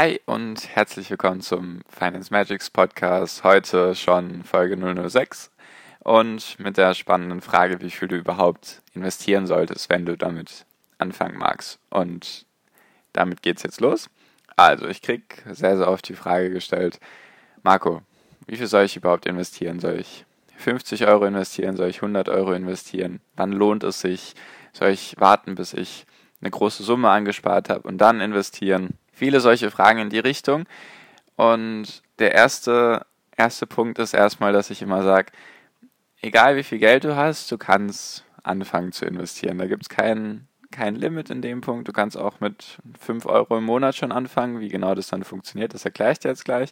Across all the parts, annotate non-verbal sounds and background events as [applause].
Hi und herzlich willkommen zum Finance Magics Podcast. Heute schon Folge 006 und mit der spannenden Frage, wie viel du überhaupt investieren solltest, wenn du damit anfangen magst. Und damit geht's jetzt los. Also, ich krieg sehr, sehr oft die Frage gestellt, Marco, wie viel soll ich überhaupt investieren? Soll ich 50 Euro investieren? Soll ich 100 Euro investieren? Wann lohnt es sich? Soll ich warten, bis ich eine große Summe angespart habe und dann investieren? Viele solche Fragen in die Richtung. Und der erste, erste Punkt ist erstmal, dass ich immer sage, egal wie viel Geld du hast, du kannst anfangen zu investieren. Da gibt es kein, kein Limit in dem Punkt. Du kannst auch mit 5 Euro im Monat schon anfangen. Wie genau das dann funktioniert, das erkläre ich dir jetzt gleich.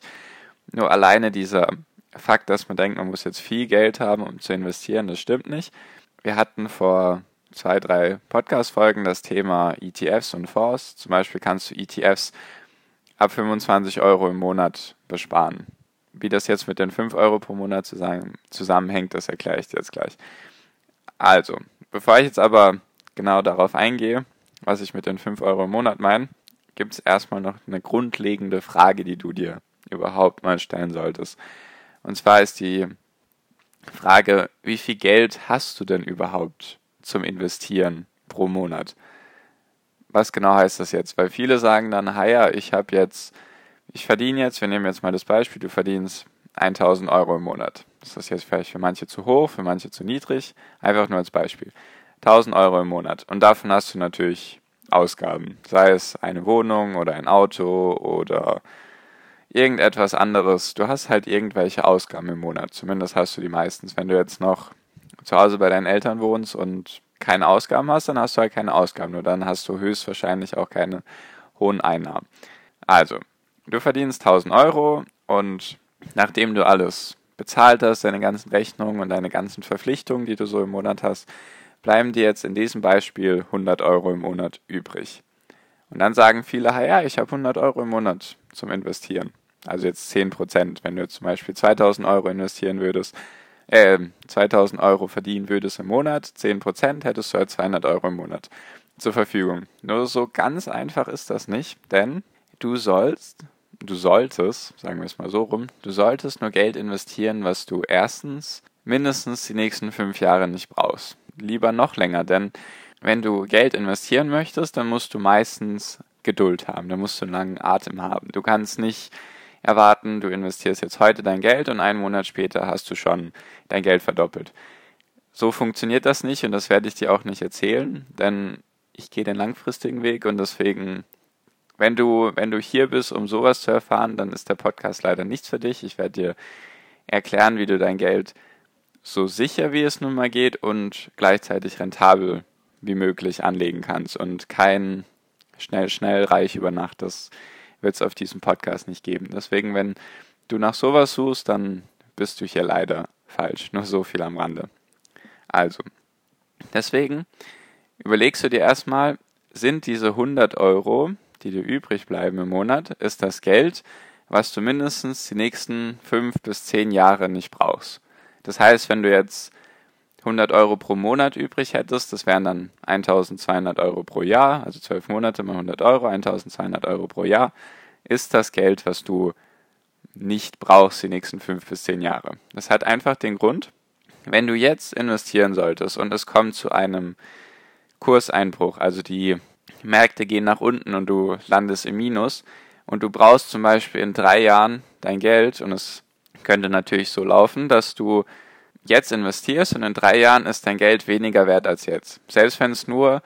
Nur alleine dieser Fakt, dass man denkt, man muss jetzt viel Geld haben, um zu investieren, das stimmt nicht. Wir hatten vor zwei, drei Podcast-Folgen das Thema ETFs und Fonds. Zum Beispiel kannst du ETFs ab 25 Euro im Monat besparen. Wie das jetzt mit den 5 Euro pro Monat zusammenhängt, das erkläre ich dir jetzt gleich. Also, bevor ich jetzt aber genau darauf eingehe, was ich mit den 5 Euro im Monat meine, gibt es erstmal noch eine grundlegende Frage, die du dir überhaupt mal stellen solltest. Und zwar ist die Frage, wie viel Geld hast du denn überhaupt zum Investieren pro Monat. Was genau heißt das jetzt? Weil viele sagen dann, ja, ich habe jetzt, ich verdiene jetzt, wir nehmen jetzt mal das Beispiel, du verdienst 1000 Euro im Monat. Das ist jetzt vielleicht für manche zu hoch, für manche zu niedrig. Einfach nur als Beispiel. 1000 Euro im Monat. Und davon hast du natürlich Ausgaben. Sei es eine Wohnung oder ein Auto oder irgendetwas anderes. Du hast halt irgendwelche Ausgaben im Monat. Zumindest hast du die meistens. Wenn du jetzt noch zu Hause bei deinen Eltern wohnst und keine Ausgaben hast, dann hast du halt keine Ausgaben. Nur dann hast du höchstwahrscheinlich auch keine hohen Einnahmen. Also, du verdienst 1000 Euro und nachdem du alles bezahlt hast, deine ganzen Rechnungen und deine ganzen Verpflichtungen, die du so im Monat hast, bleiben dir jetzt in diesem Beispiel 100 Euro im Monat übrig. Und dann sagen viele, ja, ich habe 100 Euro im Monat zum Investieren. Also jetzt 10 Prozent. Wenn du zum Beispiel 2000 Euro investieren würdest, äh, 2000 Euro verdienen würdest im Monat, 10% hättest du halt 200 Euro im Monat zur Verfügung. Nur so ganz einfach ist das nicht, denn du sollst, du solltest, sagen wir es mal so rum, du solltest nur Geld investieren, was du erstens mindestens die nächsten fünf Jahre nicht brauchst. Lieber noch länger, denn wenn du Geld investieren möchtest, dann musst du meistens Geduld haben, dann musst du einen langen Atem haben. Du kannst nicht erwarten, du investierst jetzt heute dein Geld und einen Monat später hast du schon dein Geld verdoppelt. So funktioniert das nicht und das werde ich dir auch nicht erzählen, denn ich gehe den langfristigen Weg und deswegen, wenn du, wenn du hier bist, um sowas zu erfahren, dann ist der Podcast leider nichts für dich. Ich werde dir erklären, wie du dein Geld so sicher wie es nun mal geht und gleichzeitig rentabel wie möglich anlegen kannst und kein schnell, schnell reich über Nacht. Das wird es auf diesem Podcast nicht geben. Deswegen, wenn du nach sowas suchst, dann bist du hier leider falsch. Nur so viel am Rande. Also, deswegen überlegst du dir erstmal, sind diese 100 Euro, die dir übrig bleiben im Monat, ist das Geld, was du mindestens die nächsten 5 bis 10 Jahre nicht brauchst. Das heißt, wenn du jetzt 100 Euro pro Monat übrig hättest, das wären dann 1200 Euro pro Jahr, also 12 Monate mal 100 Euro, 1200 Euro pro Jahr, ist das Geld, was du nicht brauchst die nächsten 5 bis 10 Jahre. Das hat einfach den Grund, wenn du jetzt investieren solltest und es kommt zu einem Kurseinbruch, also die Märkte gehen nach unten und du landest im Minus und du brauchst zum Beispiel in drei Jahren dein Geld und es könnte natürlich so laufen, dass du jetzt investierst und in drei Jahren ist dein Geld weniger wert als jetzt. Selbst wenn es nur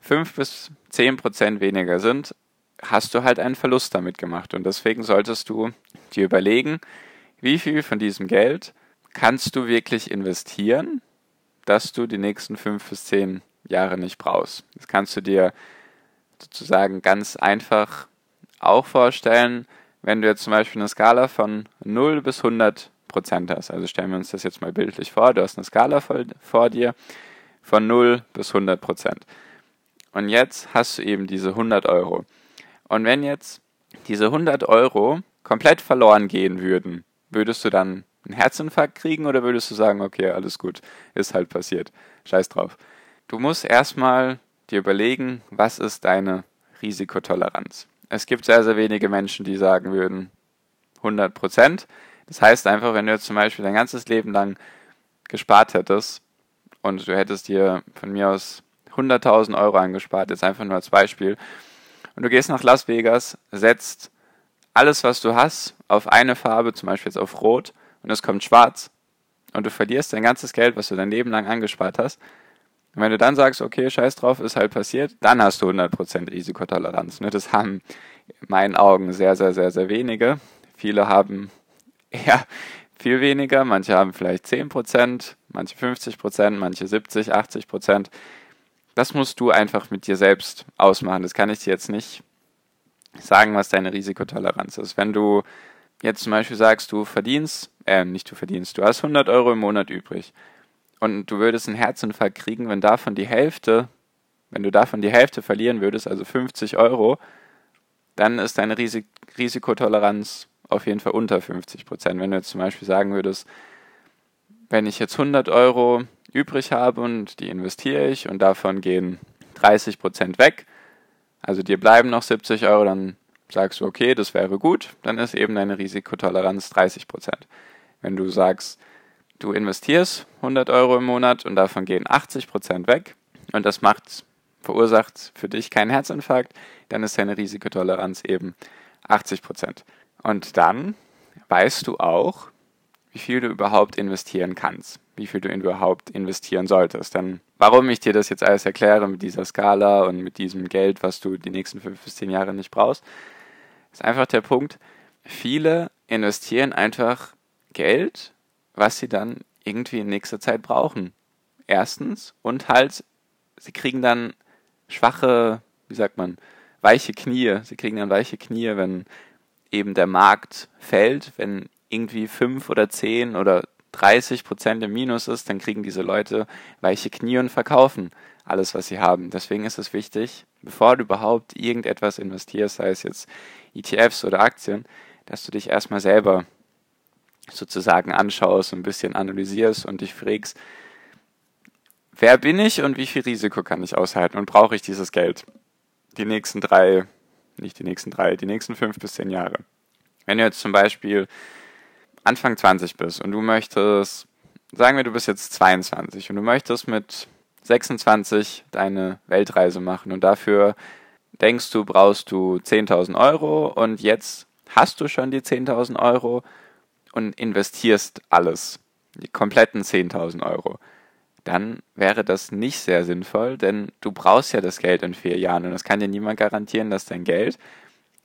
fünf bis zehn Prozent weniger sind, hast du halt einen Verlust damit gemacht. Und deswegen solltest du dir überlegen, wie viel von diesem Geld kannst du wirklich investieren, dass du die nächsten fünf bis zehn Jahre nicht brauchst. Das kannst du dir sozusagen ganz einfach auch vorstellen, wenn du jetzt zum Beispiel eine Skala von 0 bis 100 Prozent hast. Also stellen wir uns das jetzt mal bildlich vor. Du hast eine Skala vor, dir von 0 bis 100 Prozent. Und jetzt hast du eben diese 100 Euro. Und wenn jetzt diese 100 Euro komplett verloren gehen würden, würdest du dann einen Herzinfarkt kriegen oder würdest du sagen, okay, alles gut, ist halt passiert, scheiß drauf. Du musst erstmal dir überlegen, was ist deine Risikotoleranz. Es gibt sehr, sehr wenige Menschen, die sagen würden 100 Prozent. Das heißt einfach, wenn du jetzt zum Beispiel dein ganzes Leben lang gespart hättest und du hättest dir von mir aus 100.000 Euro angespart, jetzt einfach nur als Beispiel, und du gehst nach Las Vegas, setzt alles, was du hast, auf eine Farbe, zum Beispiel jetzt auf Rot, und es kommt schwarz, und du verlierst dein ganzes Geld, was du dein Leben lang angespart hast, und wenn du dann sagst, okay, scheiß drauf, ist halt passiert, dann hast du 100% Risikotoleranz. Ne? Das haben in meinen Augen sehr, sehr, sehr, sehr wenige. Viele haben [laughs] eher viel weniger, manche haben vielleicht 10%, manche 50%, manche 70, 80%. Das musst du einfach mit dir selbst ausmachen. Das kann ich dir jetzt nicht sagen, was deine Risikotoleranz ist. Wenn du jetzt zum Beispiel sagst, du verdienst, äh, nicht du verdienst, du hast 100 Euro im Monat übrig und du würdest einen Herzinfarkt kriegen, wenn davon die Hälfte, wenn du davon die Hälfte verlieren würdest, also 50 Euro, dann ist deine Risik Risikotoleranz auf jeden Fall unter 50 Prozent. Wenn du jetzt zum Beispiel sagen würdest, wenn ich jetzt 100 Euro übrig habe und die investiere ich und davon gehen 30 Prozent weg, also dir bleiben noch 70 Euro, dann sagst du, okay, das wäre gut, dann ist eben deine Risikotoleranz 30 Prozent. Wenn du sagst, du investierst 100 Euro im Monat und davon gehen 80 Prozent weg und das macht, verursacht für dich keinen Herzinfarkt, dann ist deine Risikotoleranz eben 80 Prozent. Und dann weißt du auch, wie viel du überhaupt investieren kannst, wie viel du überhaupt investieren solltest. Denn warum ich dir das jetzt alles erkläre mit dieser Skala und mit diesem Geld, was du die nächsten fünf bis zehn Jahre nicht brauchst, ist einfach der Punkt, viele investieren einfach Geld was sie dann irgendwie in nächster Zeit brauchen. Erstens. Und halt, sie kriegen dann schwache, wie sagt man, weiche Knie. Sie kriegen dann weiche Knie, wenn eben der Markt fällt, wenn irgendwie fünf oder zehn oder 30 Prozent im Minus ist, dann kriegen diese Leute weiche Knie und verkaufen alles, was sie haben. Deswegen ist es wichtig, bevor du überhaupt irgendetwas investierst, sei es jetzt ETFs oder Aktien, dass du dich erstmal selber sozusagen anschaust, ein bisschen analysierst und dich fragst, wer bin ich und wie viel Risiko kann ich aushalten und brauche ich dieses Geld? Die nächsten drei, nicht die nächsten drei, die nächsten fünf bis zehn Jahre. Wenn du jetzt zum Beispiel Anfang 20 bist und du möchtest, sagen wir, du bist jetzt 22 und du möchtest mit 26 deine Weltreise machen und dafür denkst du, brauchst du 10.000 Euro und jetzt hast du schon die 10.000 Euro und investierst alles, die kompletten 10.000 Euro, dann wäre das nicht sehr sinnvoll, denn du brauchst ja das Geld in vier Jahren und es kann dir niemand garantieren, dass dein Geld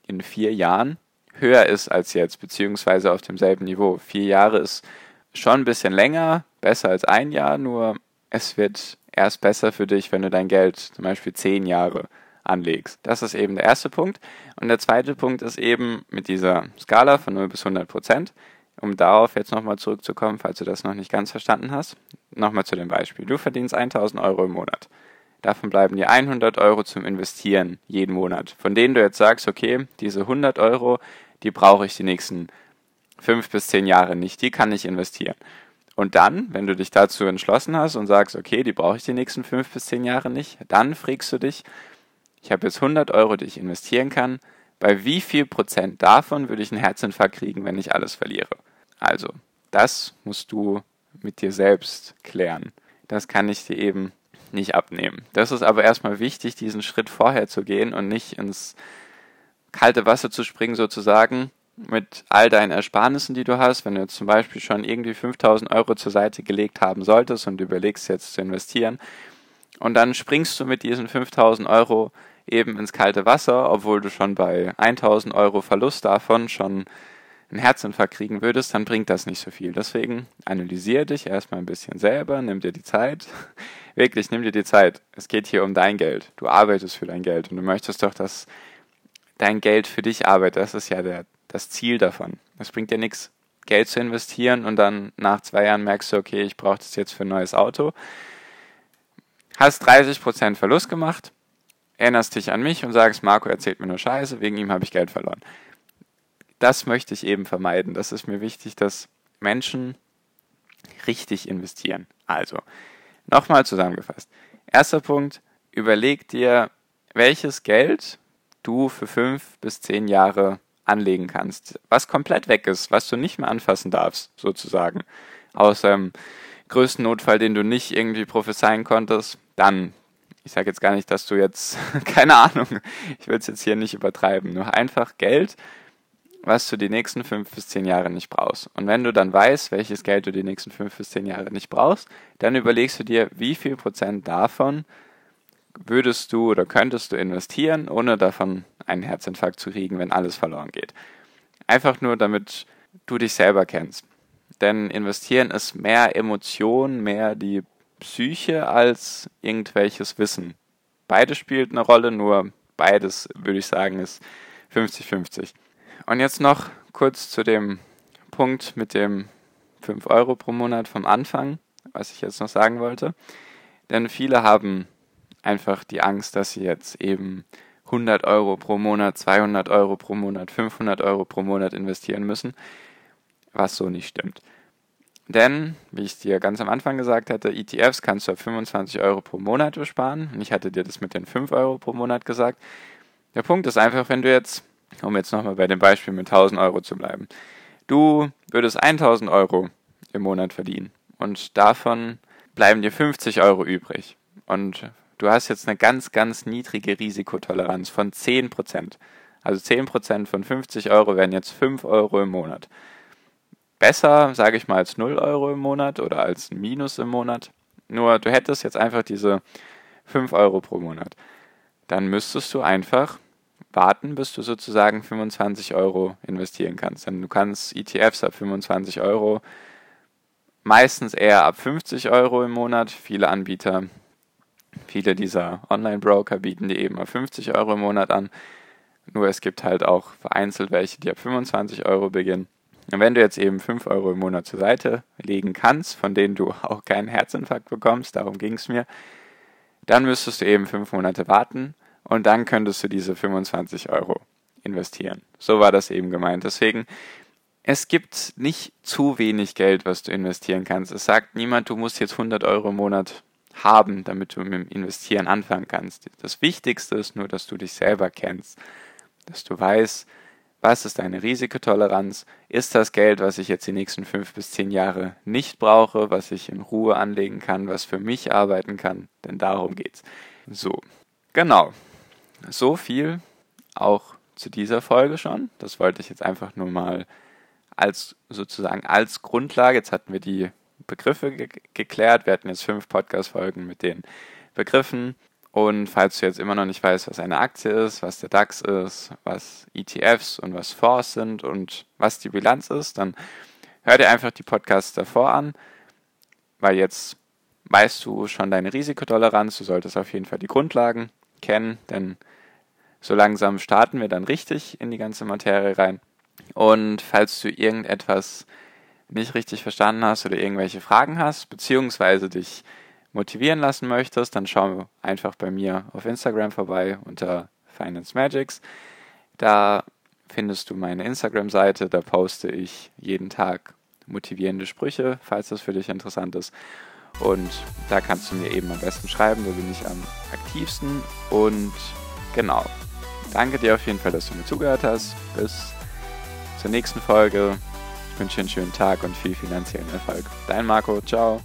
in vier Jahren höher ist als jetzt, beziehungsweise auf demselben Niveau. Vier Jahre ist schon ein bisschen länger, besser als ein Jahr, nur es wird erst besser für dich, wenn du dein Geld zum Beispiel zehn Jahre anlegst. Das ist eben der erste Punkt. Und der zweite Punkt ist eben mit dieser Skala von 0 bis 100 Prozent um darauf jetzt nochmal zurückzukommen, falls du das noch nicht ganz verstanden hast, nochmal zu dem Beispiel. Du verdienst 1000 Euro im Monat. Davon bleiben dir 100 Euro zum Investieren jeden Monat, von denen du jetzt sagst, okay, diese 100 Euro, die brauche ich die nächsten fünf bis zehn Jahre nicht, die kann ich investieren. Und dann, wenn du dich dazu entschlossen hast und sagst, okay, die brauche ich die nächsten fünf bis zehn Jahre nicht, dann fragst du dich, ich habe jetzt 100 Euro, die ich investieren kann, bei wie viel Prozent davon würde ich einen Herzinfarkt kriegen, wenn ich alles verliere? Also, das musst du mit dir selbst klären. Das kann ich dir eben nicht abnehmen. Das ist aber erstmal wichtig, diesen Schritt vorher zu gehen und nicht ins kalte Wasser zu springen sozusagen mit all deinen Ersparnissen, die du hast. Wenn du jetzt zum Beispiel schon irgendwie 5000 Euro zur Seite gelegt haben solltest und überlegst jetzt zu investieren und dann springst du mit diesen 5000 Euro eben ins kalte Wasser, obwohl du schon bei 1000 Euro Verlust davon schon einen Herzinfarkt kriegen würdest, dann bringt das nicht so viel. Deswegen analysier dich erstmal ein bisschen selber, nimm dir die Zeit. [laughs] Wirklich, nimm dir die Zeit. Es geht hier um dein Geld. Du arbeitest für dein Geld und du möchtest doch, dass dein Geld für dich arbeitet. Das ist ja der, das Ziel davon. Es bringt dir nichts, Geld zu investieren und dann nach zwei Jahren merkst du, okay, ich brauche das jetzt für ein neues Auto. Hast 30% Verlust gemacht, erinnerst dich an mich und sagst, Marco erzählt mir nur Scheiße, wegen ihm habe ich Geld verloren. Das möchte ich eben vermeiden. Das ist mir wichtig, dass Menschen richtig investieren. Also, nochmal zusammengefasst. Erster Punkt, überleg dir, welches Geld du für fünf bis zehn Jahre anlegen kannst, was komplett weg ist, was du nicht mehr anfassen darfst, sozusagen. Außer im größten Notfall, den du nicht irgendwie prophezeien konntest, dann, ich sage jetzt gar nicht, dass du jetzt, [laughs] keine Ahnung, ich will es jetzt hier nicht übertreiben, nur einfach Geld, was du die nächsten fünf bis zehn Jahre nicht brauchst. Und wenn du dann weißt, welches Geld du die nächsten fünf bis zehn Jahre nicht brauchst, dann überlegst du dir, wie viel Prozent davon würdest du oder könntest du investieren, ohne davon einen Herzinfarkt zu kriegen, wenn alles verloren geht. Einfach nur, damit du dich selber kennst. Denn investieren ist mehr Emotion, mehr die Psyche als irgendwelches Wissen. Beides spielt eine Rolle, nur beides, würde ich sagen, ist 50-50. Und jetzt noch kurz zu dem Punkt mit dem 5 Euro pro Monat vom Anfang, was ich jetzt noch sagen wollte. Denn viele haben einfach die Angst, dass sie jetzt eben 100 Euro pro Monat, 200 Euro pro Monat, 500 Euro pro Monat investieren müssen, was so nicht stimmt. Denn, wie ich dir ganz am Anfang gesagt hatte, ETFs kannst du auf 25 Euro pro Monat besparen. Und ich hatte dir das mit den 5 Euro pro Monat gesagt. Der Punkt ist einfach, wenn du jetzt, um jetzt nochmal bei dem Beispiel mit 1000 Euro zu bleiben, du würdest 1000 Euro im Monat verdienen und davon bleiben dir 50 Euro übrig. Und du hast jetzt eine ganz, ganz niedrige Risikotoleranz von 10%. Also 10% von 50 Euro wären jetzt 5 Euro im Monat. Besser, sage ich mal, als 0 Euro im Monat oder als Minus im Monat. Nur du hättest jetzt einfach diese 5 Euro pro Monat. Dann müsstest du einfach warten, bis du sozusagen 25 Euro investieren kannst. Denn du kannst ETFs ab 25 Euro, meistens eher ab 50 Euro im Monat. Viele Anbieter Viele dieser Online-Broker bieten die eben auf 50 Euro im Monat an. Nur es gibt halt auch vereinzelt welche, die ab 25 Euro beginnen. Und wenn du jetzt eben 5 Euro im Monat zur Seite legen kannst, von denen du [laughs] auch keinen Herzinfarkt bekommst, darum ging es mir, dann müsstest du eben 5 Monate warten und dann könntest du diese 25 Euro investieren. So war das eben gemeint. Deswegen, es gibt nicht zu wenig Geld, was du investieren kannst. Es sagt niemand, du musst jetzt 100 Euro im Monat haben, damit du mit dem Investieren anfangen kannst. Das Wichtigste ist nur, dass du dich selber kennst, dass du weißt, was ist deine Risikotoleranz? Ist das Geld, was ich jetzt die nächsten fünf bis zehn Jahre nicht brauche, was ich in Ruhe anlegen kann, was für mich arbeiten kann? Denn darum geht's. So, genau. So viel auch zu dieser Folge schon. Das wollte ich jetzt einfach nur mal als sozusagen als Grundlage. Jetzt hatten wir die Begriffe ge geklärt. Wir hatten jetzt fünf Podcast-Folgen mit den Begriffen. Und falls du jetzt immer noch nicht weißt, was eine Aktie ist, was der DAX ist, was ETFs und was Fonds sind und was die Bilanz ist, dann hör dir einfach die Podcasts davor an, weil jetzt weißt du schon deine Risikotoleranz. Du solltest auf jeden Fall die Grundlagen kennen, denn so langsam starten wir dann richtig in die ganze Materie rein. Und falls du irgendetwas nicht richtig verstanden hast oder irgendwelche Fragen hast, beziehungsweise dich motivieren lassen möchtest, dann schau einfach bei mir auf Instagram vorbei unter Finance Magics. Da findest du meine Instagram-Seite, da poste ich jeden Tag motivierende Sprüche, falls das für dich interessant ist. Und da kannst du mir eben am besten schreiben, da bin ich am aktivsten. Und genau, danke dir auf jeden Fall, dass du mir zugehört hast. Bis zur nächsten Folge wünsche dir einen schönen Tag und viel finanziellen Erfolg. Dein Marco, ciao.